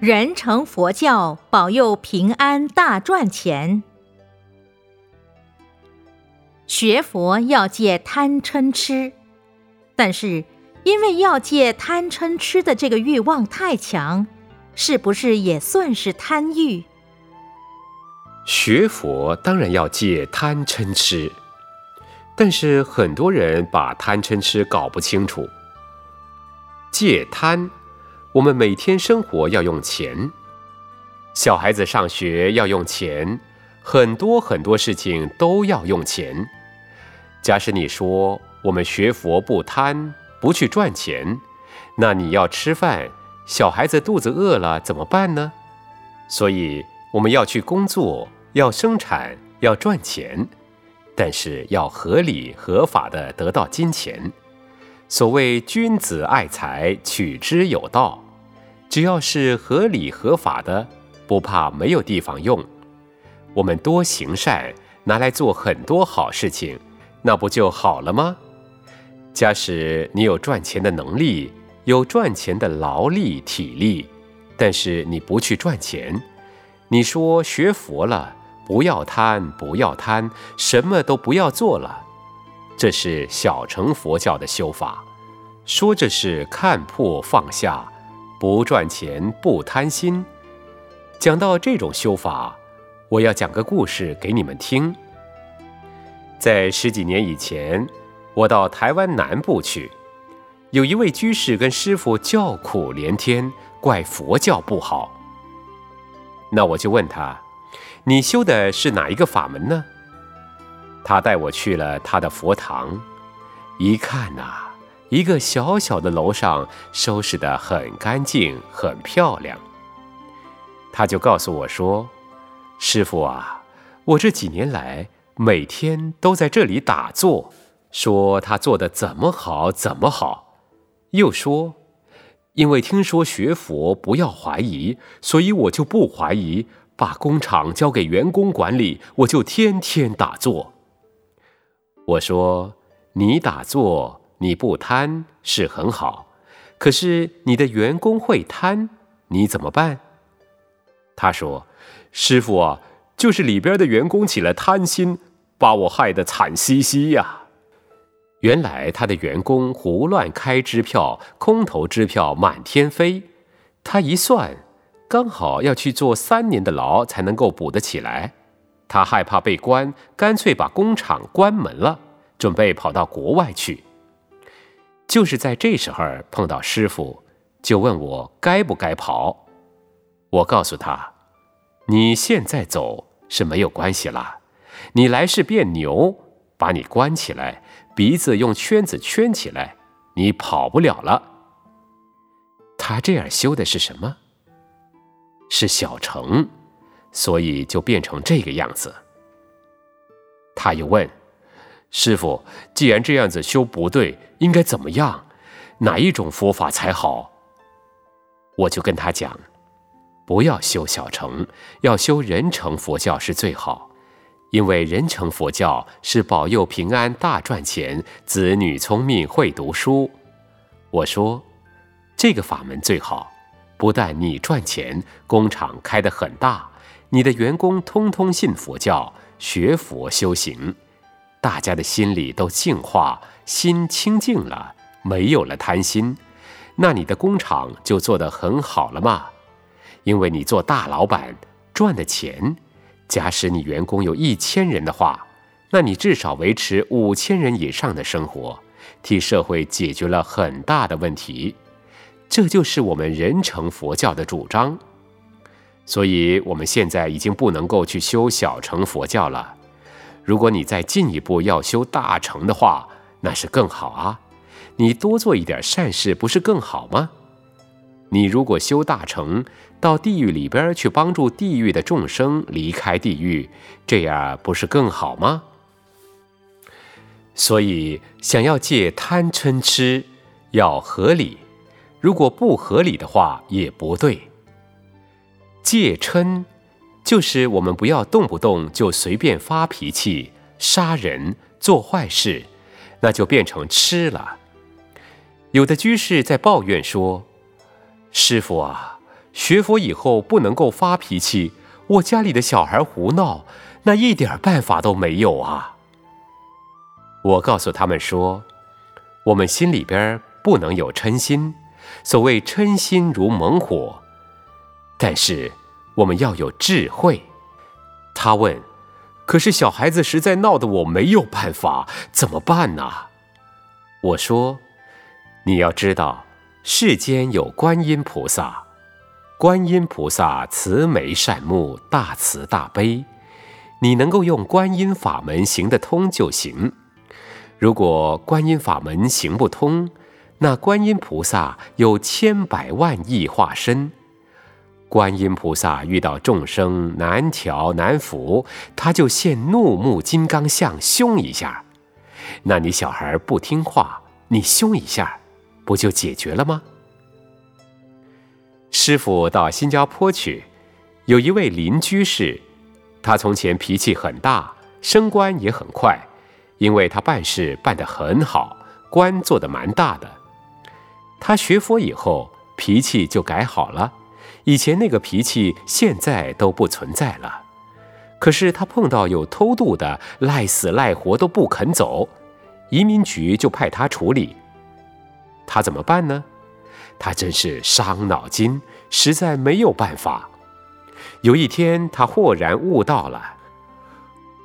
人成佛教，保佑平安大赚钱。学佛要戒贪嗔痴，但是因为要戒贪嗔痴的这个欲望太强，是不是也算是贪欲？学佛当然要戒贪嗔痴，但是很多人把贪嗔痴搞不清楚。戒贪。我们每天生活要用钱，小孩子上学要用钱，很多很多事情都要用钱。假使你说我们学佛不贪，不去赚钱，那你要吃饭，小孩子肚子饿了怎么办呢？所以我们要去工作，要生产，要赚钱，但是要合理合法的得到金钱。所谓君子爱财，取之有道。只要是合理合法的，不怕没有地方用。我们多行善，拿来做很多好事情，那不就好了吗？假使你有赚钱的能力，有赚钱的劳力体力，但是你不去赚钱，你说学佛了，不要贪，不要贪，什么都不要做了。这是小乘佛教的修法，说这是看破放下，不赚钱不贪心。讲到这种修法，我要讲个故事给你们听。在十几年以前，我到台湾南部去，有一位居士跟师傅叫苦连天，怪佛教不好。那我就问他：“你修的是哪一个法门呢？”他带我去了他的佛堂，一看呐，一个小小的楼上收拾得很干净、很漂亮。他就告诉我说：“师傅啊，我这几年来每天都在这里打坐，说他做的怎么好怎么好。又说，因为听说学佛不要怀疑，所以我就不怀疑，把工厂交给员工管理，我就天天打坐。”我说：“你打坐，你不贪是很好，可是你的员工会贪，你怎么办？”他说：“师傅啊，就是里边的员工起了贪心，把我害得惨兮兮呀。原来他的员工胡乱开支票，空头支票满天飞，他一算，刚好要去坐三年的牢才能够补得起来。”他害怕被关，干脆把工厂关门了，准备跑到国外去。就是在这时候碰到师傅，就问我该不该跑。我告诉他：“你现在走是没有关系了，你来世变牛，把你关起来，鼻子用圈子圈起来，你跑不了了。”他这样修的是什么？是小乘。所以就变成这个样子。他又问师傅：“既然这样子修不对，应该怎么样？哪一种佛法才好？”我就跟他讲：“不要修小乘，要修人乘佛教是最好，因为人乘佛教是保佑平安、大赚钱、子女聪明、会读书。”我说：“这个法门最好，不但你赚钱，工厂开得很大。”你的员工通通信佛教，学佛修行，大家的心里都净化，心清净了，没有了贪心，那你的工厂就做得很好了嘛。因为你做大老板赚的钱，假使你员工有一千人的话，那你至少维持五千人以上的生活，替社会解决了很大的问题。这就是我们人成佛教的主张。所以，我们现在已经不能够去修小乘佛教了。如果你再进一步要修大乘的话，那是更好啊！你多做一点善事，不是更好吗？你如果修大乘，到地狱里边去帮助地狱的众生离开地狱，这样不是更好吗？所以，想要戒贪嗔痴，要合理；如果不合理的话，也不对。戒嗔，就是我们不要动不动就随便发脾气、杀人、做坏事，那就变成痴了。有的居士在抱怨说：“师傅啊，学佛以后不能够发脾气，我家里的小孩胡闹，那一点办法都没有啊。我告诉他们说，我们心里边不能有嗔心，所谓嗔心如猛火，但是我们要有智慧。他问：“可是小孩子实在闹得我没有办法，怎么办呢？”我说：“你要知道，世间有观音菩萨，观音菩萨慈眉善目，大慈大悲，你能够用观音法门行得通就行。如果观音法门行不通，那观音菩萨有千百万亿化身。”观音菩萨遇到众生难调难服，他就现怒目金刚相，凶一下。那你小孩不听话，你凶一下，不就解决了吗？师傅到新加坡去，有一位林居士，他从前脾气很大，升官也很快，因为他办事办得很好，官做得蛮大的。他学佛以后，脾气就改好了。以前那个脾气，现在都不存在了。可是他碰到有偷渡的，赖死赖活都不肯走，移民局就派他处理。他怎么办呢？他真是伤脑筋，实在没有办法。有一天，他豁然悟到了：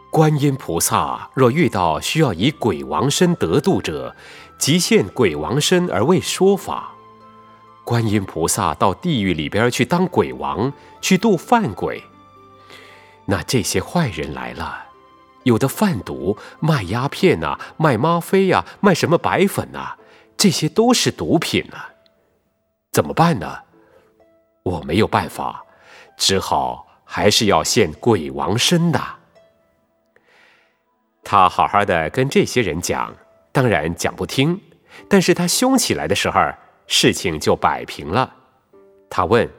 观音菩萨若遇到需要以鬼王身得度者，即现鬼王身而为说法。观音菩萨到地狱里边去当鬼王，去度犯鬼。那这些坏人来了，有的贩毒、卖鸦片呐，卖吗啡呀，卖什么白粉呐，这些都是毒品啊。怎么办呢？我没有办法，只好还是要现鬼王身的。他好好的跟这些人讲，当然讲不听，但是他凶起来的时候。事情就摆平了。他问：“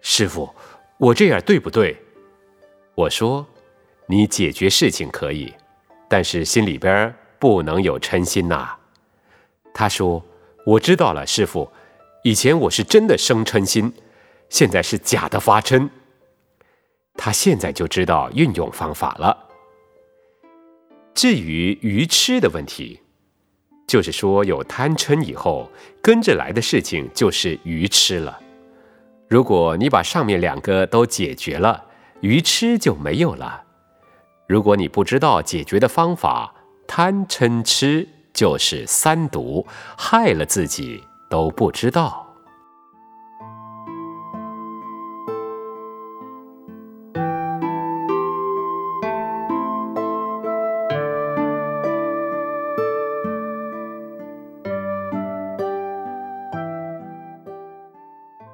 师傅，我这样对不对？”我说：“你解决事情可以，但是心里边不能有嗔心呐。”他说：“我知道了，师傅。以前我是真的生嗔心，现在是假的发嗔。”他现在就知道运用方法了。至于愚痴的问题。就是说，有贪嗔以后，跟着来的事情就是愚痴了。如果你把上面两个都解决了，愚痴就没有了。如果你不知道解决的方法，贪嗔痴就是三毒，害了自己都不知道。